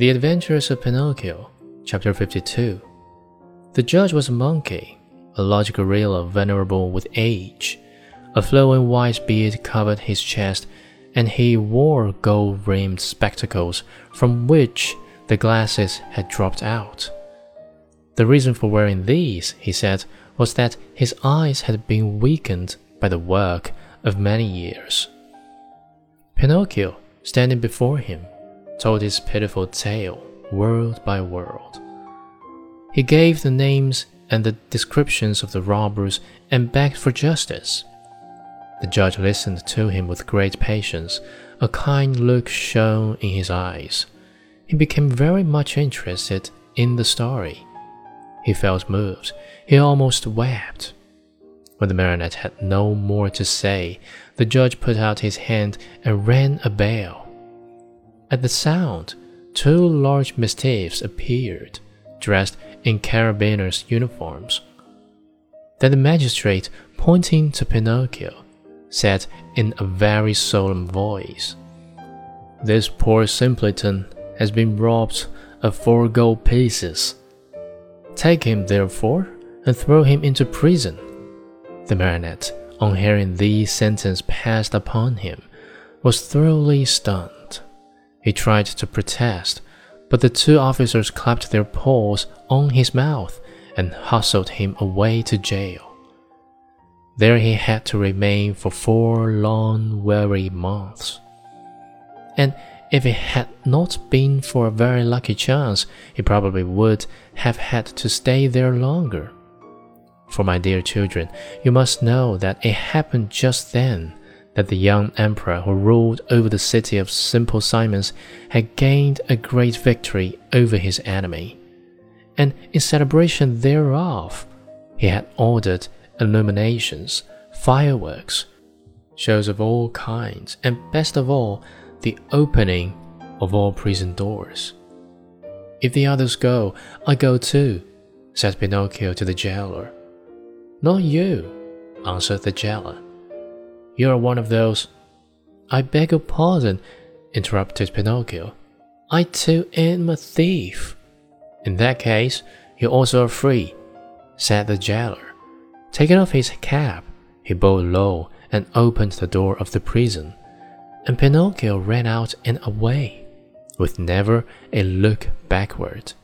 The Adventures of Pinocchio, Chapter 52. The judge was a monkey, a large gorilla venerable with age. A flowing white beard covered his chest, and he wore gold rimmed spectacles from which the glasses had dropped out. The reason for wearing these, he said, was that his eyes had been weakened by the work of many years. Pinocchio, standing before him, told his pitiful tale word by word. He gave the names and the descriptions of the robbers and begged for justice. The judge listened to him with great patience. A kind look shone in his eyes. He became very much interested in the story. He felt moved. He almost wept. When the marionette had no more to say, the judge put out his hand and rang a bell. At the sound, two large mastiffs appeared, dressed in carabineers' uniforms. Then the magistrate, pointing to Pinocchio, said in a very solemn voice, This poor simpleton has been robbed of four gold pieces. Take him, therefore, and throw him into prison. The marionette, on hearing these sentences passed upon him, was thoroughly stunned. He tried to protest, but the two officers clapped their paws on his mouth and hustled him away to jail. There he had to remain for four long, weary months. And if it had not been for a very lucky chance, he probably would have had to stay there longer. For my dear children, you must know that it happened just then that the young emperor who ruled over the city of Simple Simons had gained a great victory over his enemy. And in celebration thereof, he had ordered illuminations, fireworks, shows of all kinds, and best of all, the opening of all prison doors. If the others go, I go too, said Pinocchio to the jailer. Not you, answered the jailer. You are one of those. I beg your pardon, interrupted Pinocchio. I too am a thief. In that case, you also are free, said the jailer. Taking off his cap, he bowed low and opened the door of the prison, and Pinocchio ran out and away, with never a look backward.